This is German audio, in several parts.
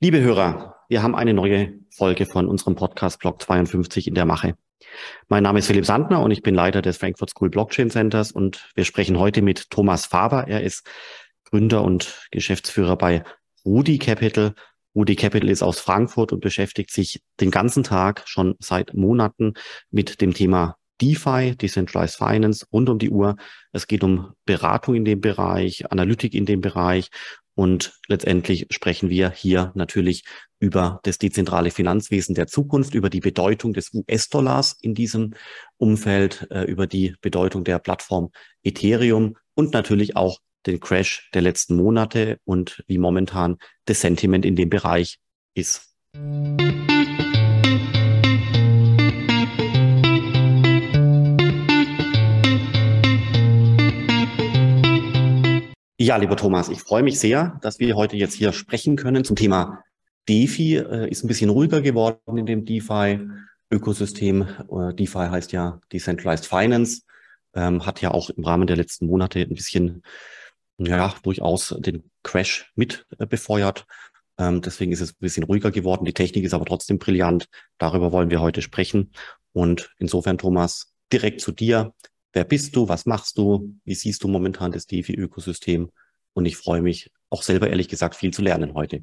Liebe Hörer, wir haben eine neue Folge von unserem Podcast Blog 52 in der Mache. Mein Name ist Philipp Sandner und ich bin Leiter des Frankfurt School Blockchain Centers und wir sprechen heute mit Thomas Faber. Er ist Gründer und Geschäftsführer bei Rudi Capital. Rudi Capital ist aus Frankfurt und beschäftigt sich den ganzen Tag schon seit Monaten mit dem Thema DeFi, Decentralized Finance, rund um die Uhr. Es geht um Beratung in dem Bereich, Analytik in dem Bereich und letztendlich sprechen wir hier natürlich über das dezentrale Finanzwesen der Zukunft, über die Bedeutung des US-Dollars in diesem Umfeld, äh, über die Bedeutung der Plattform Ethereum und natürlich auch den Crash der letzten Monate und wie momentan das Sentiment in dem Bereich ist. Ja, lieber Thomas, ich freue mich sehr, dass wir heute jetzt hier sprechen können zum Thema DeFi. Äh, ist ein bisschen ruhiger geworden in dem DeFi-Ökosystem. Äh, DeFi heißt ja Decentralized Finance, ähm, hat ja auch im Rahmen der letzten Monate ein bisschen, ja, durchaus den Crash mit äh, befeuert. Ähm, deswegen ist es ein bisschen ruhiger geworden. Die Technik ist aber trotzdem brillant. Darüber wollen wir heute sprechen. Und insofern, Thomas, direkt zu dir. Wer bist du? Was machst du? Wie siehst du momentan das DeFi-Ökosystem? Und ich freue mich auch selber ehrlich gesagt viel zu lernen heute.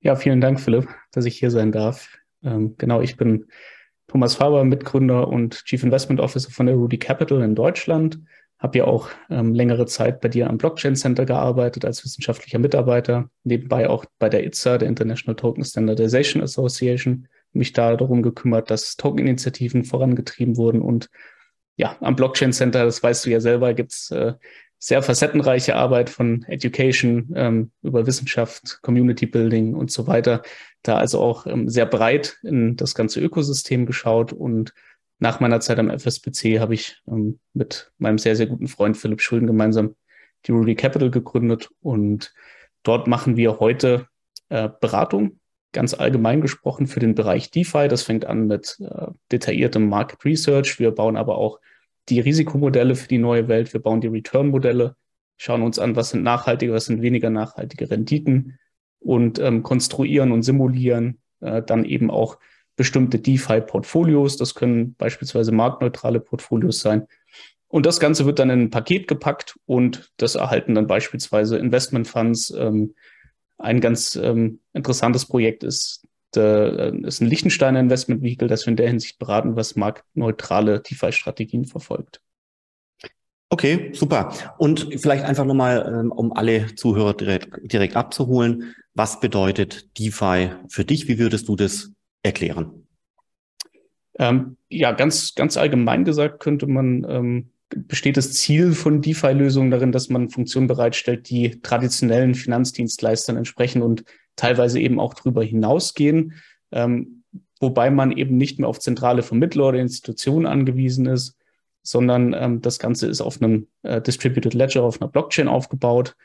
Ja, vielen Dank, Philipp, dass ich hier sein darf. Ähm, genau, ich bin Thomas Faber, Mitgründer und Chief Investment Officer von der Rudy Capital in Deutschland. Habe ja auch ähm, längere Zeit bei dir am Blockchain Center gearbeitet als wissenschaftlicher Mitarbeiter, nebenbei auch bei der ITSA, der International Token Standardization Association, mich da darum gekümmert, dass Token-Initiativen vorangetrieben wurden und ja, am Blockchain Center, das weißt du ja selber, gibt's äh, sehr facettenreiche Arbeit von Education ähm, über Wissenschaft, Community Building und so weiter. Da also auch ähm, sehr breit in das ganze Ökosystem geschaut und nach meiner Zeit am FSBC habe ich ähm, mit meinem sehr, sehr guten Freund Philipp Schulden gemeinsam die Ruby Capital gegründet und dort machen wir heute äh, Beratung ganz allgemein gesprochen für den Bereich DeFi. Das fängt an mit äh, detailliertem Market Research. Wir bauen aber auch die Risikomodelle für die neue Welt. Wir bauen die Return-Modelle, schauen uns an, was sind nachhaltige, was sind weniger nachhaltige Renditen und ähm, konstruieren und simulieren äh, dann eben auch bestimmte DeFi-Portfolios. Das können beispielsweise marktneutrale Portfolios sein. Und das Ganze wird dann in ein Paket gepackt und das erhalten dann beispielsweise Investmentfunds, ähm, ein ganz ähm, interessantes Projekt ist, der, äh, ist ein Liechtensteiner Investment Vehicle, das wir in der Hinsicht beraten, was marktneutrale DeFi-Strategien verfolgt. Okay, super. Und vielleicht einfach nochmal, ähm, um alle Zuhörer direkt, direkt abzuholen, was bedeutet DeFi für dich? Wie würdest du das erklären? Ähm, ja, ganz, ganz allgemein gesagt könnte man ähm, besteht das Ziel von DeFi-Lösungen darin, dass man Funktionen bereitstellt, die traditionellen Finanzdienstleistern entsprechen und teilweise eben auch darüber hinausgehen, ähm, wobei man eben nicht mehr auf zentrale Vermittler oder Institutionen angewiesen ist, sondern ähm, das Ganze ist auf einem äh, Distributed Ledger, auf einer Blockchain aufgebaut.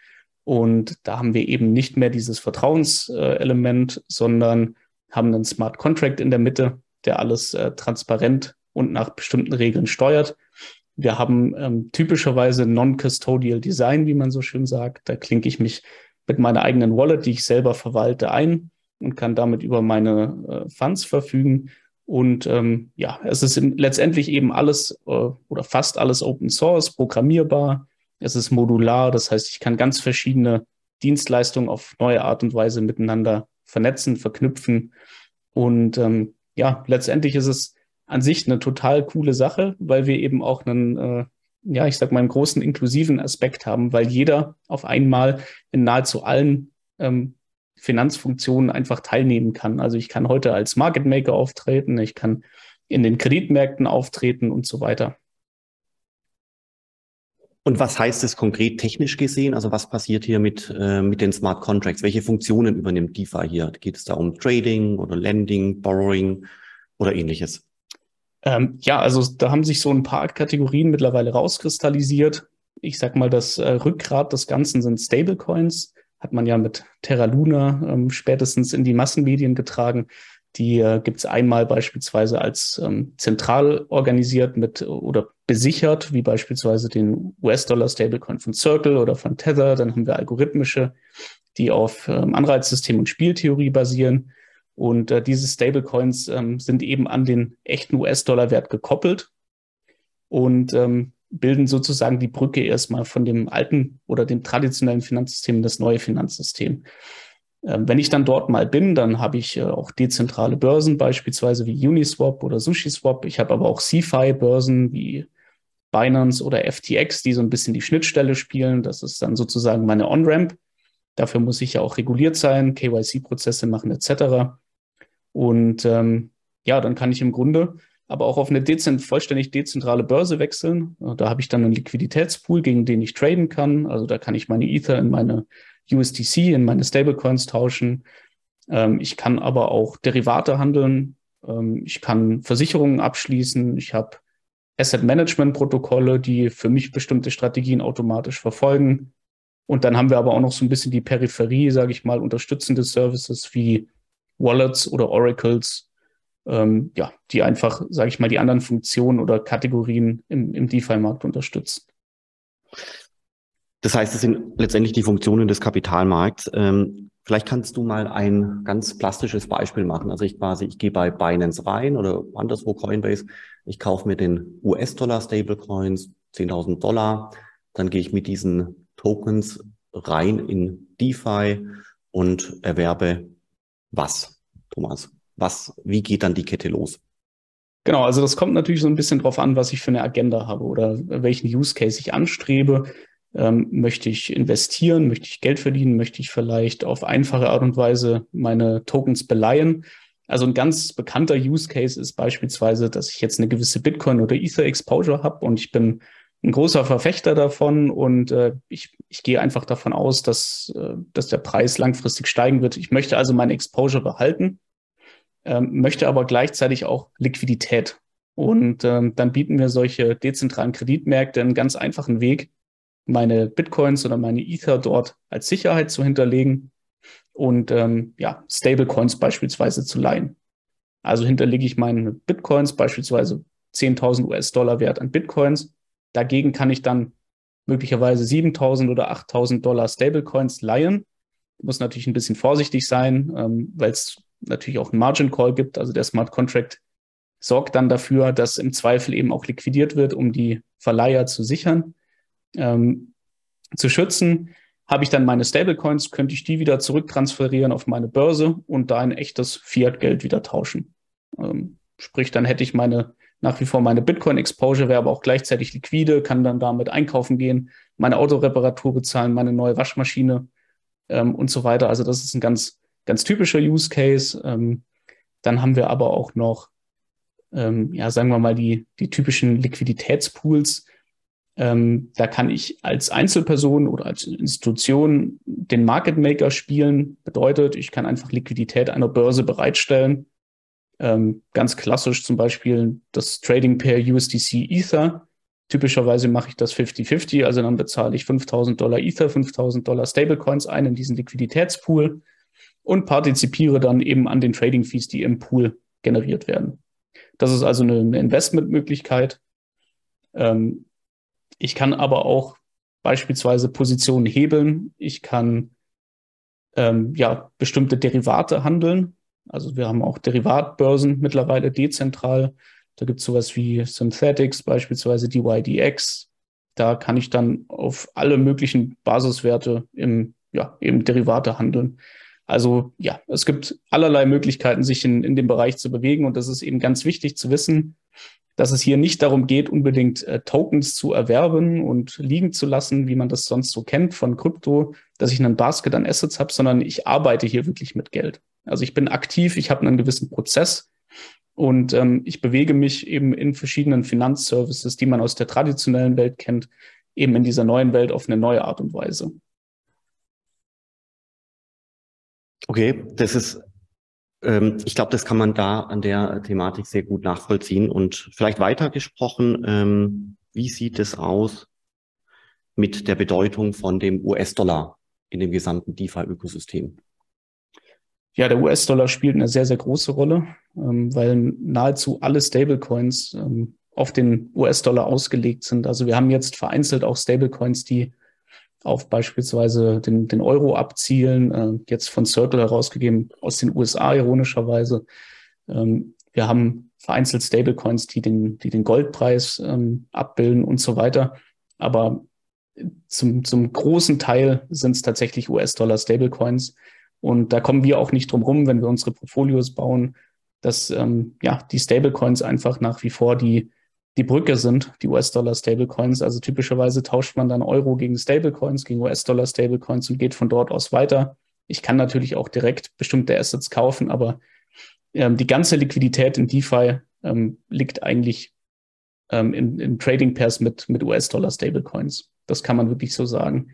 Und da haben wir eben nicht mehr dieses Vertrauenselement, äh, sondern haben einen Smart Contract in der Mitte, der alles äh, transparent und nach bestimmten Regeln steuert. Wir haben ähm, typischerweise Non-Custodial Design, wie man so schön sagt. Da klinke ich mich mit meiner eigenen Wallet, die ich selber verwalte, ein und kann damit über meine äh, Funds verfügen. Und ähm, ja, es ist letztendlich eben alles äh, oder fast alles Open Source, programmierbar. Es ist modular, das heißt, ich kann ganz verschiedene Dienstleistungen auf neue Art und Weise miteinander vernetzen, verknüpfen. Und ähm, ja, letztendlich ist es an sich eine total coole Sache, weil wir eben auch einen, äh, ja, ich sag mal, einen großen inklusiven Aspekt haben, weil jeder auf einmal in nahezu allen ähm, Finanzfunktionen einfach teilnehmen kann. Also ich kann heute als Market Maker auftreten, ich kann in den Kreditmärkten auftreten und so weiter. Und was heißt es konkret technisch gesehen? Also was passiert hier mit, äh, mit den Smart Contracts? Welche Funktionen übernimmt DeFi hier? Geht es da um Trading oder Lending, Borrowing oder ähnliches? Ähm, ja, also da haben sich so ein paar Kategorien mittlerweile rauskristallisiert. Ich sag mal, das äh, Rückgrat des Ganzen sind Stablecoins. Hat man ja mit Terra Luna ähm, spätestens in die Massenmedien getragen. Die äh, gibt es einmal beispielsweise als ähm, zentral organisiert mit oder besichert, wie beispielsweise den US-Dollar-Stablecoin von Circle oder von Tether. Dann haben wir algorithmische die auf ähm, Anreizsystem und Spieltheorie basieren. Und äh, diese Stablecoins ähm, sind eben an den echten US-Dollar-Wert gekoppelt und ähm, bilden sozusagen die Brücke erstmal von dem alten oder dem traditionellen Finanzsystem in das neue Finanzsystem. Ähm, wenn ich dann dort mal bin, dann habe ich äh, auch dezentrale Börsen, beispielsweise wie Uniswap oder SushiSwap. Ich habe aber auch CeFi-Börsen wie Binance oder FTX, die so ein bisschen die Schnittstelle spielen. Das ist dann sozusagen meine On-Ramp. Dafür muss ich ja auch reguliert sein, KYC-Prozesse machen etc. Und ähm, ja, dann kann ich im Grunde aber auch auf eine dezent, vollständig dezentrale Börse wechseln. Da habe ich dann einen Liquiditätspool, gegen den ich traden kann. Also da kann ich meine Ether in meine USDC, in meine Stablecoins tauschen. Ähm, ich kann aber auch Derivate handeln. Ähm, ich kann Versicherungen abschließen. Ich habe Asset Management Protokolle, die für mich bestimmte Strategien automatisch verfolgen. Und dann haben wir aber auch noch so ein bisschen die Peripherie, sage ich mal, unterstützende Services wie Wallets oder Oracles, ähm, ja, die einfach, sage ich mal, die anderen Funktionen oder Kategorien im, im DeFi-Markt unterstützen. Das heißt, es sind letztendlich die Funktionen des Kapitalmarkts. Ähm, vielleicht kannst du mal ein ganz plastisches Beispiel machen. Also ich quasi, ich gehe bei Binance rein oder anderswo Coinbase, ich kaufe mir den US-Dollar Stablecoins, 10.000 Dollar, dann gehe ich mit diesen Tokens rein in DeFi und erwerbe was, Thomas? Was, wie geht dann die Kette los? Genau, also das kommt natürlich so ein bisschen drauf an, was ich für eine Agenda habe oder welchen Use Case ich anstrebe. Ähm, möchte ich investieren? Möchte ich Geld verdienen? Möchte ich vielleicht auf einfache Art und Weise meine Tokens beleihen? Also ein ganz bekannter Use Case ist beispielsweise, dass ich jetzt eine gewisse Bitcoin oder Ether Exposure habe und ich bin ein großer Verfechter davon und äh, ich, ich gehe einfach davon aus, dass, äh, dass der Preis langfristig steigen wird. Ich möchte also meine Exposure behalten, ähm, möchte aber gleichzeitig auch Liquidität. Und ähm, dann bieten mir solche dezentralen Kreditmärkte einen ganz einfachen Weg, meine Bitcoins oder meine Ether dort als Sicherheit zu hinterlegen und ähm, ja, Stablecoins beispielsweise zu leihen. Also hinterlege ich meine Bitcoins beispielsweise 10.000 US-Dollar wert an Bitcoins Dagegen kann ich dann möglicherweise 7000 oder 8000 Dollar Stablecoins leihen. Muss natürlich ein bisschen vorsichtig sein, ähm, weil es natürlich auch einen Margin Call gibt. Also der Smart Contract sorgt dann dafür, dass im Zweifel eben auch liquidiert wird, um die Verleiher zu sichern, ähm, zu schützen. Habe ich dann meine Stablecoins, könnte ich die wieder zurücktransferieren auf meine Börse und da ein echtes Fiat-Geld wieder tauschen. Ähm, sprich, dann hätte ich meine nach wie vor meine Bitcoin-Exposure, wäre aber auch gleichzeitig liquide, kann dann damit einkaufen gehen, meine Autoreparatur bezahlen, meine neue Waschmaschine ähm, und so weiter. Also das ist ein ganz, ganz typischer Use Case. Ähm, dann haben wir aber auch noch, ähm, ja, sagen wir mal, die, die typischen Liquiditätspools. Ähm, da kann ich als Einzelperson oder als Institution den Market Maker spielen. Bedeutet, ich kann einfach Liquidität einer Börse bereitstellen ähm, ganz klassisch zum Beispiel das Trading per USDC Ether. Typischerweise mache ich das 50-50, also dann bezahle ich 5000 Dollar Ether, 5000 Dollar Stablecoins ein in diesen Liquiditätspool und partizipiere dann eben an den Trading Fees, die im Pool generiert werden. Das ist also eine, eine Investmentmöglichkeit. Ähm, ich kann aber auch beispielsweise Positionen hebeln. Ich kann ähm, ja bestimmte Derivate handeln. Also wir haben auch Derivatbörsen mittlerweile dezentral. Da gibt es sowas wie Synthetics, beispielsweise DYDX. Da kann ich dann auf alle möglichen Basiswerte im, ja, eben Derivate handeln. Also ja, es gibt allerlei Möglichkeiten, sich in, in dem Bereich zu bewegen. Und das ist eben ganz wichtig zu wissen, dass es hier nicht darum geht, unbedingt äh, Tokens zu erwerben und liegen zu lassen, wie man das sonst so kennt von Krypto, dass ich einen Basket an Assets habe, sondern ich arbeite hier wirklich mit Geld. Also ich bin aktiv, ich habe einen gewissen Prozess und ähm, ich bewege mich eben in verschiedenen Finanzservices, die man aus der traditionellen Welt kennt, eben in dieser neuen Welt auf eine neue Art und Weise. Okay, das ist, ähm, ich glaube, das kann man da an der Thematik sehr gut nachvollziehen. Und vielleicht weitergesprochen, ähm, wie sieht es aus mit der Bedeutung von dem US-Dollar in dem gesamten DeFi-Ökosystem? Ja, der US-Dollar spielt eine sehr, sehr große Rolle, ähm, weil nahezu alle Stablecoins ähm, auf den US-Dollar ausgelegt sind. Also wir haben jetzt vereinzelt auch Stablecoins, die auf beispielsweise den, den Euro abzielen, äh, jetzt von Circle herausgegeben aus den USA ironischerweise. Ähm, wir haben vereinzelt Stablecoins, die den, die den Goldpreis ähm, abbilden und so weiter. Aber zum, zum großen Teil sind es tatsächlich US-Dollar-Stablecoins. Und da kommen wir auch nicht drum rum, wenn wir unsere Portfolios bauen, dass ähm, ja die Stablecoins einfach nach wie vor die, die Brücke sind, die US-Dollar-Stablecoins. Also typischerweise tauscht man dann Euro gegen Stablecoins, gegen US-Dollar-Stablecoins und geht von dort aus weiter. Ich kann natürlich auch direkt bestimmte Assets kaufen, aber ähm, die ganze Liquidität in DeFi ähm, liegt eigentlich ähm, in, in Trading Pairs mit, mit US-Dollar-Stablecoins. Das kann man wirklich so sagen.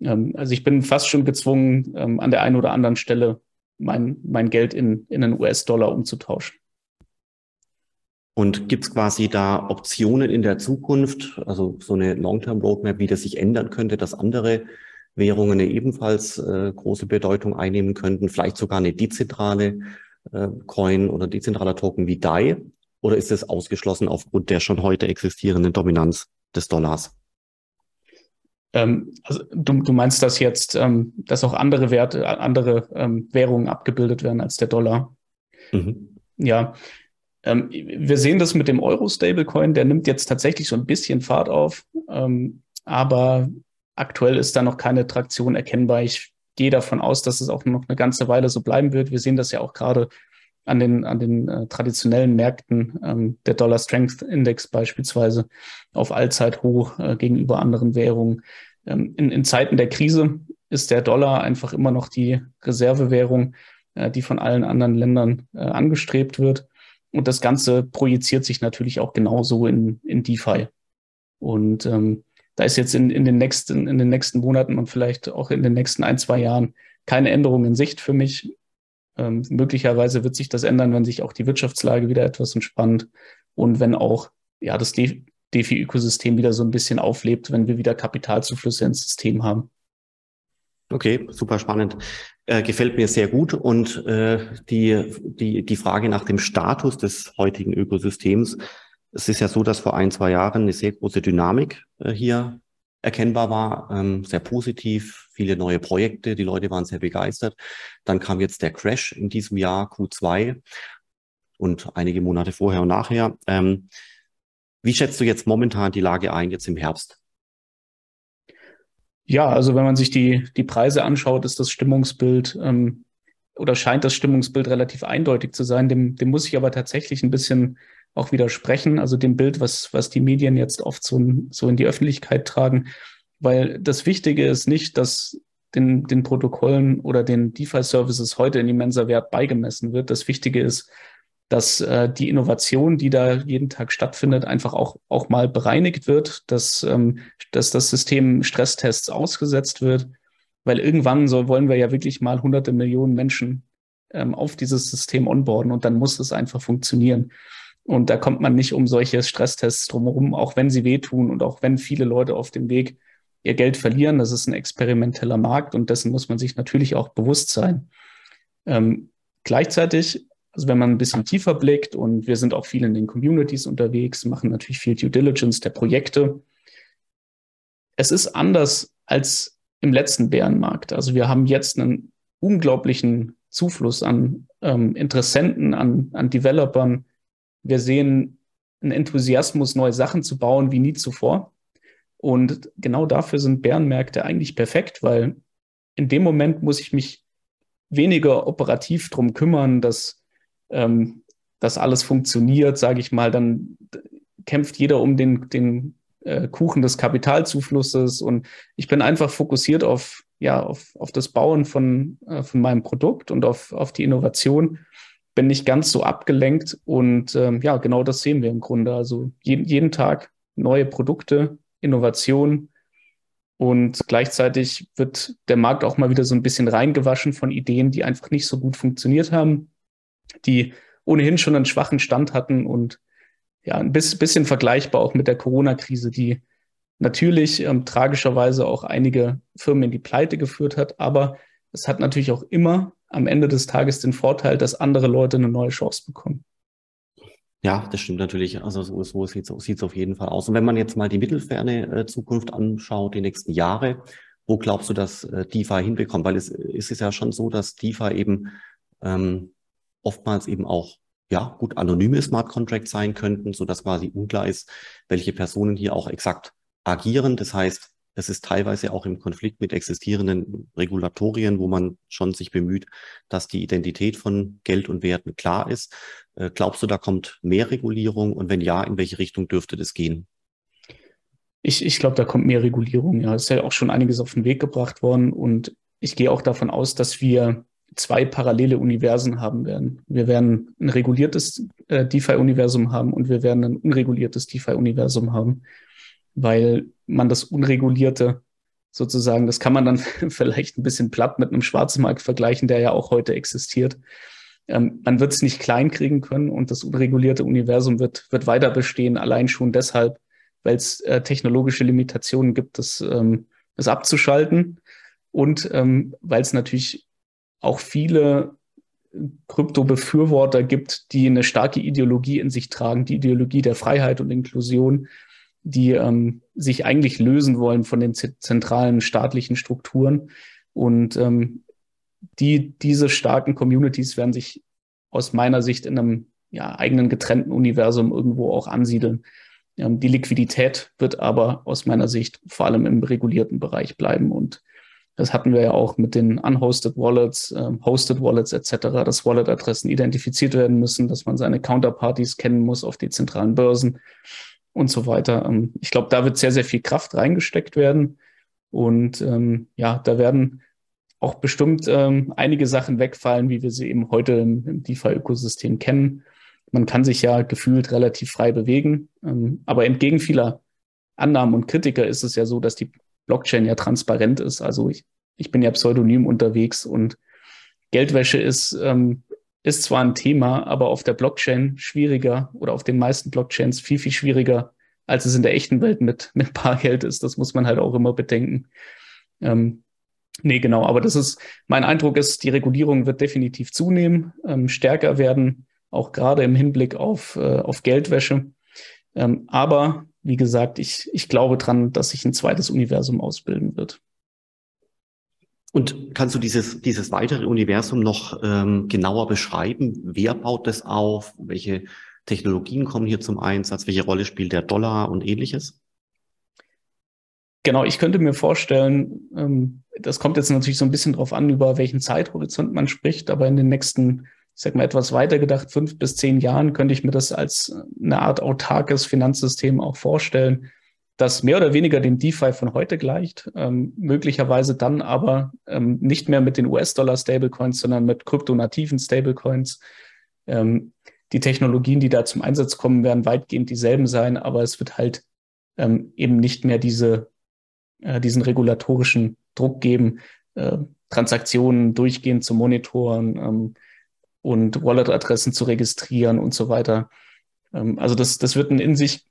Ähm, also ich bin fast schon gezwungen, ähm, an der einen oder anderen Stelle mein, mein Geld in, in einen US-Dollar umzutauschen. Und gibt es quasi da Optionen in der Zukunft, also so eine Long-Term-Roadmap, wie das sich ändern könnte, dass andere Währungen ebenfalls äh, große Bedeutung einnehmen könnten, vielleicht sogar eine dezentrale äh, Coin oder dezentraler Token wie DAI? Oder ist es ausgeschlossen aufgrund der schon heute existierenden Dominanz des Dollars? Ähm, also du, du, meinst das jetzt, ähm, dass auch andere Werte, andere ähm, Währungen abgebildet werden als der Dollar? Mhm. Ja. Ähm, wir sehen das mit dem Euro-Stablecoin, der nimmt jetzt tatsächlich so ein bisschen Fahrt auf, ähm, aber aktuell ist da noch keine Traktion erkennbar. Ich gehe davon aus, dass es auch noch eine ganze Weile so bleiben wird. Wir sehen das ja auch gerade an den, an den äh, traditionellen Märkten, ähm, der Dollar Strength Index beispielsweise auf Allzeithoch äh, gegenüber anderen Währungen. Ähm, in, in Zeiten der Krise ist der Dollar einfach immer noch die Reservewährung, äh, die von allen anderen Ländern äh, angestrebt wird. Und das Ganze projiziert sich natürlich auch genauso in, in DeFi. Und ähm, da ist jetzt in, in, den nächsten, in den nächsten Monaten und vielleicht auch in den nächsten ein, zwei Jahren keine Änderung in Sicht für mich. Ähm, möglicherweise wird sich das ändern, wenn sich auch die Wirtschaftslage wieder etwas entspannt und wenn auch ja, das DeFi-Ökosystem wieder so ein bisschen auflebt, wenn wir wieder Kapitalzuflüsse ins System haben. Okay, super spannend. Äh, gefällt mir sehr gut. Und äh, die, die, die Frage nach dem Status des heutigen Ökosystems. Es ist ja so, dass vor ein, zwei Jahren eine sehr große Dynamik äh, hier erkennbar war, ähm, sehr positiv, viele neue Projekte, die Leute waren sehr begeistert. Dann kam jetzt der Crash in diesem Jahr, Q2 und einige Monate vorher und nachher. Ähm, wie schätzt du jetzt momentan die Lage ein, jetzt im Herbst? Ja, also wenn man sich die, die Preise anschaut, ist das Stimmungsbild ähm, oder scheint das Stimmungsbild relativ eindeutig zu sein. Dem, dem muss ich aber tatsächlich ein bisschen auch widersprechen, also dem Bild, was, was die Medien jetzt oft so, so in die Öffentlichkeit tragen. Weil das Wichtige ist nicht, dass den, den Protokollen oder den DeFi-Services heute ein immenser Wert beigemessen wird. Das Wichtige ist, dass äh, die Innovation, die da jeden Tag stattfindet, einfach auch, auch mal bereinigt wird, dass, ähm, dass das System Stresstests ausgesetzt wird, weil irgendwann so wollen wir ja wirklich mal hunderte Millionen Menschen ähm, auf dieses System onboarden und dann muss es einfach funktionieren. Und da kommt man nicht um solche Stresstests drumherum, auch wenn sie wehtun und auch wenn viele Leute auf dem Weg ihr Geld verlieren. Das ist ein experimenteller Markt und dessen muss man sich natürlich auch bewusst sein. Ähm, gleichzeitig, also wenn man ein bisschen tiefer blickt und wir sind auch viel in den Communities unterwegs, machen natürlich viel Due Diligence der Projekte. Es ist anders als im letzten Bärenmarkt. Also wir haben jetzt einen unglaublichen Zufluss an ähm, Interessenten, an, an Developern, wir sehen einen Enthusiasmus, neue Sachen zu bauen wie nie zuvor. Und genau dafür sind Bärenmärkte eigentlich perfekt, weil in dem Moment muss ich mich weniger operativ drum kümmern, dass, ähm, dass alles funktioniert, sage ich mal. Dann kämpft jeder um den, den äh, Kuchen des Kapitalzuflusses und ich bin einfach fokussiert auf, ja, auf, auf das Bauen von, äh, von meinem Produkt und auf, auf die Innovation bin nicht ganz so abgelenkt und ähm, ja, genau das sehen wir im Grunde. Also jeden, jeden Tag neue Produkte, Innovation und gleichzeitig wird der Markt auch mal wieder so ein bisschen reingewaschen von Ideen, die einfach nicht so gut funktioniert haben, die ohnehin schon einen schwachen Stand hatten und ja, ein bisschen vergleichbar auch mit der Corona-Krise, die natürlich ähm, tragischerweise auch einige Firmen in die Pleite geführt hat, aber es hat natürlich auch immer am Ende des Tages den Vorteil, dass andere Leute eine neue Chance bekommen. Ja, das stimmt natürlich. Also so, so sieht es auf jeden Fall aus. Und wenn man jetzt mal die mittelferne äh, Zukunft anschaut, die nächsten Jahre, Wo glaubst du, dass äh, DeFi hinbekommt? Weil es, es ist ja schon so, dass DeFi eben ähm, oftmals eben auch ja gut anonyme Smart Contracts sein könnten, so dass quasi unklar ist, welche Personen hier auch exakt agieren. Das heißt, es ist teilweise auch im Konflikt mit existierenden Regulatorien, wo man schon sich bemüht, dass die Identität von Geld und Werten klar ist. Äh, glaubst du, da kommt mehr Regulierung? Und wenn ja, in welche Richtung dürfte das gehen? Ich, ich glaube, da kommt mehr Regulierung. Ja, es ist ja auch schon einiges auf den Weg gebracht worden. Und ich gehe auch davon aus, dass wir zwei parallele Universen haben werden. Wir werden ein reguliertes äh, DeFi-Universum haben und wir werden ein unreguliertes DeFi-Universum haben weil man das Unregulierte sozusagen, das kann man dann vielleicht ein bisschen platt mit einem Schwarzmarkt vergleichen, der ja auch heute existiert. Ähm, man wird es nicht klein kriegen können und das unregulierte Universum wird, wird weiter bestehen, allein schon deshalb, weil es äh, technologische Limitationen gibt, das, ähm, das abzuschalten und ähm, weil es natürlich auch viele Krypto-Befürworter gibt, die eine starke Ideologie in sich tragen, die Ideologie der Freiheit und Inklusion, die ähm, sich eigentlich lösen wollen von den zentralen staatlichen Strukturen. Und ähm, die, diese starken Communities werden sich aus meiner Sicht in einem ja, eigenen getrennten Universum irgendwo auch ansiedeln. Ähm, die Liquidität wird aber aus meiner Sicht vor allem im regulierten Bereich bleiben. Und das hatten wir ja auch mit den unhosted Wallets, äh, hosted Wallets etc., dass Wallet-Adressen identifiziert werden müssen, dass man seine Counterparties kennen muss auf die zentralen Börsen und so weiter. Ähm, ich glaube, da wird sehr, sehr viel Kraft reingesteckt werden. Und ähm, ja, da werden auch bestimmt ähm, einige Sachen wegfallen, wie wir sie eben heute im, im DeFi-Ökosystem kennen. Man kann sich ja gefühlt relativ frei bewegen. Ähm, aber entgegen vieler Annahmen und Kritiker ist es ja so, dass die Blockchain ja transparent ist. Also ich, ich bin ja pseudonym unterwegs und Geldwäsche ist ähm, ist zwar ein Thema, aber auf der Blockchain schwieriger oder auf den meisten Blockchains viel, viel schwieriger, als es in der echten Welt mit, mit Bargeld ist. Das muss man halt auch immer bedenken. Ähm, nee, genau. Aber das ist, mein Eindruck ist, die Regulierung wird definitiv zunehmen, ähm, stärker werden, auch gerade im Hinblick auf, äh, auf Geldwäsche. Ähm, aber wie gesagt, ich, ich glaube dran, dass sich ein zweites Universum ausbilden wird. Und kannst du dieses, dieses weitere Universum noch ähm, genauer beschreiben? Wer baut das auf? Welche Technologien kommen hier zum Einsatz? Welche Rolle spielt der Dollar und ähnliches? Genau, ich könnte mir vorstellen, ähm, das kommt jetzt natürlich so ein bisschen drauf an, über welchen Zeithorizont man spricht, aber in den nächsten, ich sag mal, etwas weiter gedacht, fünf bis zehn Jahren könnte ich mir das als eine Art autarkes Finanzsystem auch vorstellen, das mehr oder weniger dem DeFi von heute gleicht, ähm, möglicherweise dann aber ähm, nicht mehr mit den US-Dollar-Stablecoins, sondern mit kryptonativen Stablecoins. Ähm, die Technologien, die da zum Einsatz kommen, werden weitgehend dieselben sein, aber es wird halt ähm, eben nicht mehr diese, äh, diesen regulatorischen Druck geben, äh, Transaktionen durchgehend zu monitoren ähm, und Wallet-Adressen zu registrieren und so weiter. Ähm, also das, das wird ein in sich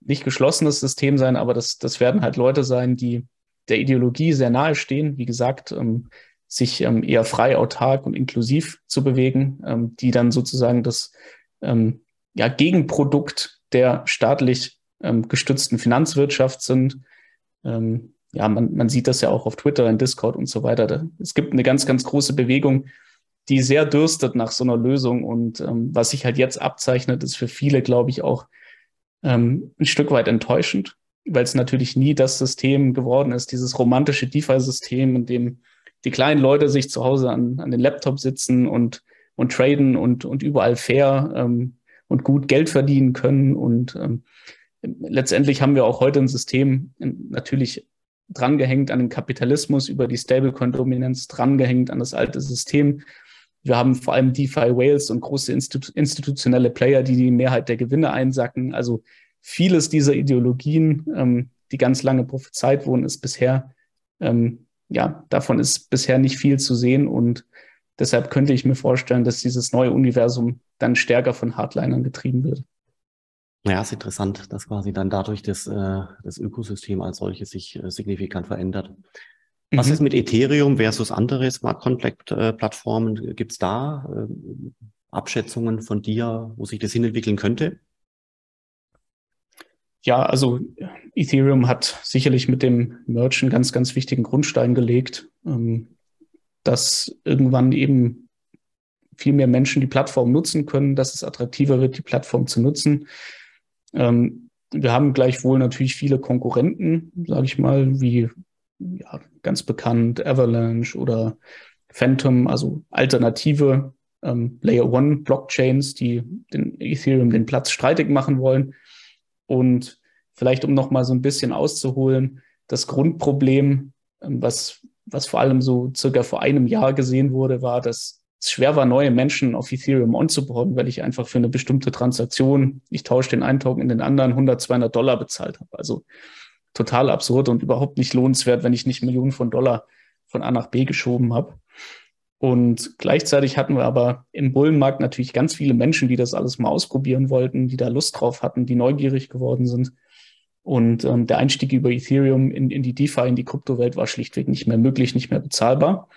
nicht geschlossenes System sein, aber das, das werden halt Leute sein, die der Ideologie sehr nahe stehen, wie gesagt, ähm, sich ähm, eher frei, autark und inklusiv zu bewegen, ähm, die dann sozusagen das ähm, ja, Gegenprodukt der staatlich ähm, gestützten Finanzwirtschaft sind. Ähm, ja, man, man sieht das ja auch auf Twitter, in Discord und so weiter. Da, es gibt eine ganz, ganz große Bewegung, die sehr dürstet nach so einer Lösung. Und was sich halt jetzt abzeichnet, ist für viele, glaube ich, auch ähm, ein Stück weit enttäuschend, weil es natürlich nie das System geworden ist, dieses romantische DeFi-System, in dem die kleinen Leute sich zu Hause an, an den Laptop sitzen und, und traden und, und überall fair ähm, und gut Geld verdienen können. Und ähm, letztendlich haben wir auch heute ein System natürlich drangehängt an den Kapitalismus über die Stablecoin-Dominanz, drangehängt an das alte System, wir haben vor allem DeFi Whales und große Institu institutionelle Player, die die Mehrheit der Gewinne einsacken. Also vieles dieser Ideologien, ähm, die ganz lange prophezeit wurden, ist bisher, ähm, ja, davon ist bisher nicht viel zu sehen und deshalb könnte ich mir vorstellen, dass dieses neue Universum dann stärker von Hardlinern getrieben wird. Ja, ist interessant, dass quasi dann dadurch das, äh, das Ökosystem als solches sich äh, signifikant verändert. Was mhm. ist mit Ethereum versus andere Smart Contract äh, Plattformen? Gibt es da äh, Abschätzungen von dir, wo sich das hinentwickeln könnte? Ja, also Ethereum hat sicherlich mit dem Merch einen ganz, ganz wichtigen Grundstein gelegt, ähm, dass irgendwann eben viel mehr Menschen die Plattform nutzen können, dass es attraktiver wird, die Plattform zu nutzen. Ähm, wir haben gleichwohl natürlich viele Konkurrenten, sage ich mal, wie ja, ganz bekannt Avalanche oder Phantom, also alternative ähm, Layer One Blockchains, die den Ethereum den Platz streitig machen wollen. Und vielleicht, um noch mal so ein bisschen auszuholen, das Grundproblem, ähm, was, was vor allem so circa vor einem Jahr gesehen wurde, war, dass es schwer war, neue Menschen auf Ethereum onzuboarden, weil ich einfach für eine bestimmte Transaktion, ich tausche den einen Token in den anderen, 100, 200 Dollar bezahlt habe. Also total absurd und überhaupt nicht lohnenswert, wenn ich nicht Millionen von Dollar von A nach B geschoben habe. Und gleichzeitig hatten wir aber im Bullenmarkt natürlich ganz viele Menschen, die das alles mal ausprobieren wollten, die da Lust drauf hatten, die neugierig geworden sind. Und ähm, der Einstieg über Ethereum in, in die DeFi, in die Kryptowelt war schlichtweg nicht mehr möglich, nicht mehr bezahlbar.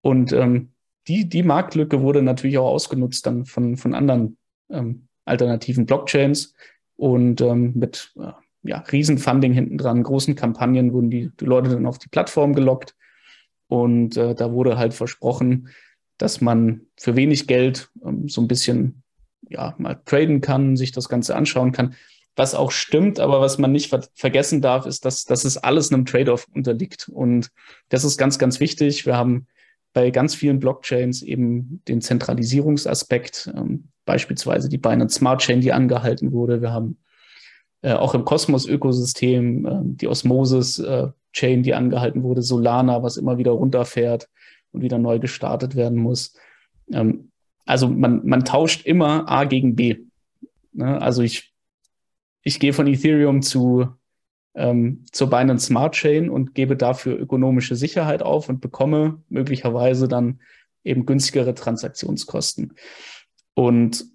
Und ähm, die, die Marktlücke wurde natürlich auch ausgenutzt dann von, von anderen ähm, alternativen Blockchains und ähm, mit äh, ja, Riesenfunding hinten dran, großen Kampagnen wurden die, die Leute dann auf die Plattform gelockt und äh, da wurde halt versprochen, dass man für wenig Geld ähm, so ein bisschen ja mal traden kann, sich das Ganze anschauen kann. Was auch stimmt, aber was man nicht ver vergessen darf, ist, dass, dass es alles einem Trade-off unterliegt. Und das ist ganz, ganz wichtig. Wir haben bei ganz vielen Blockchains eben den Zentralisierungsaspekt, ähm, beispielsweise die Binance Smart Chain, die angehalten wurde. Wir haben äh, auch im Kosmos-Ökosystem äh, die Osmosis äh, Chain, die angehalten wurde, Solana, was immer wieder runterfährt und wieder neu gestartet werden muss. Ähm, also man, man tauscht immer A gegen B. Ne? Also ich, ich gehe von Ethereum zu ähm, zur Binance Smart Chain und gebe dafür ökonomische Sicherheit auf und bekomme möglicherweise dann eben günstigere Transaktionskosten. Und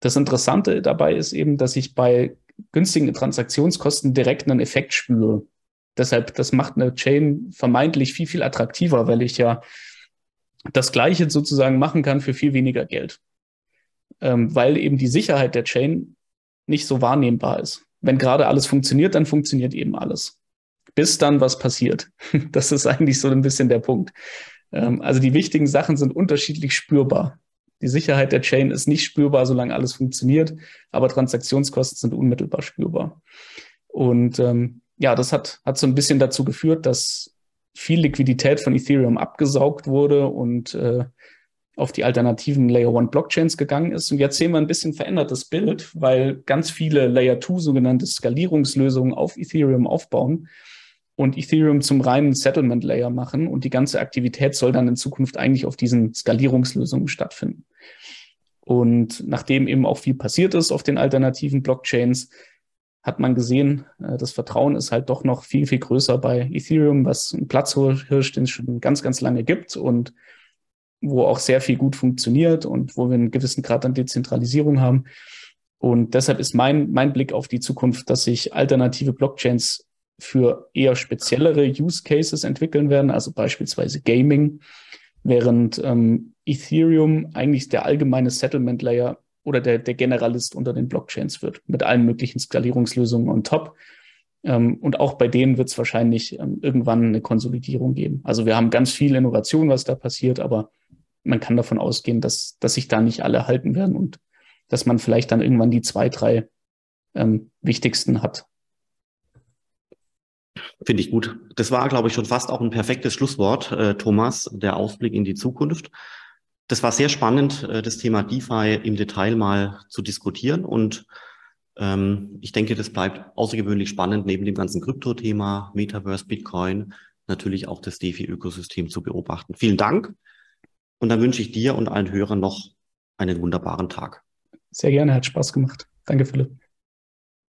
das Interessante dabei ist eben, dass ich bei günstigen Transaktionskosten direkt einen Effekt spüre. Deshalb, das macht eine Chain vermeintlich viel, viel attraktiver, weil ich ja das Gleiche sozusagen machen kann für viel weniger Geld. Ähm, weil eben die Sicherheit der Chain nicht so wahrnehmbar ist. Wenn gerade alles funktioniert, dann funktioniert eben alles. Bis dann was passiert. Das ist eigentlich so ein bisschen der Punkt. Ähm, also die wichtigen Sachen sind unterschiedlich spürbar. Die Sicherheit der Chain ist nicht spürbar, solange alles funktioniert, aber Transaktionskosten sind unmittelbar spürbar. Und ähm, ja, das hat, hat so ein bisschen dazu geführt, dass viel Liquidität von Ethereum abgesaugt wurde und äh, auf die alternativen Layer 1 Blockchains gegangen ist. Und jetzt sehen wir ein bisschen verändertes Bild, weil ganz viele Layer 2 sogenannte Skalierungslösungen auf Ethereum aufbauen und Ethereum zum reinen Settlement Layer machen. Und die ganze Aktivität soll dann in Zukunft eigentlich auf diesen Skalierungslösungen stattfinden. Und nachdem eben auch viel passiert ist auf den alternativen Blockchains, hat man gesehen, äh, das Vertrauen ist halt doch noch viel, viel größer bei Ethereum, was ein Platzhirsch, den es schon ganz, ganz lange gibt und wo auch sehr viel gut funktioniert und wo wir einen gewissen Grad an Dezentralisierung haben. Und deshalb ist mein, mein Blick auf die Zukunft, dass sich alternative Blockchains für eher speziellere Use Cases entwickeln werden, also beispielsweise Gaming, während ähm, Ethereum eigentlich der allgemeine Settlement Layer oder der, der Generalist unter den Blockchains wird, mit allen möglichen Skalierungslösungen on top. Ähm, und auch bei denen wird es wahrscheinlich ähm, irgendwann eine Konsolidierung geben. Also wir haben ganz viel Innovation, was da passiert, aber man kann davon ausgehen, dass, dass sich da nicht alle halten werden und dass man vielleicht dann irgendwann die zwei, drei ähm, wichtigsten hat. Finde ich gut. Das war, glaube ich, schon fast auch ein perfektes Schlusswort, äh, Thomas, der Ausblick in die Zukunft. Das war sehr spannend, äh, das Thema DeFi im Detail mal zu diskutieren. Und ähm, ich denke, das bleibt außergewöhnlich spannend, neben dem ganzen Krypto-Thema, Metaverse, Bitcoin, natürlich auch das DeFi-Ökosystem zu beobachten. Vielen Dank. Und dann wünsche ich dir und allen Hörern noch einen wunderbaren Tag. Sehr gerne, hat Spaß gemacht. Danke, Philipp.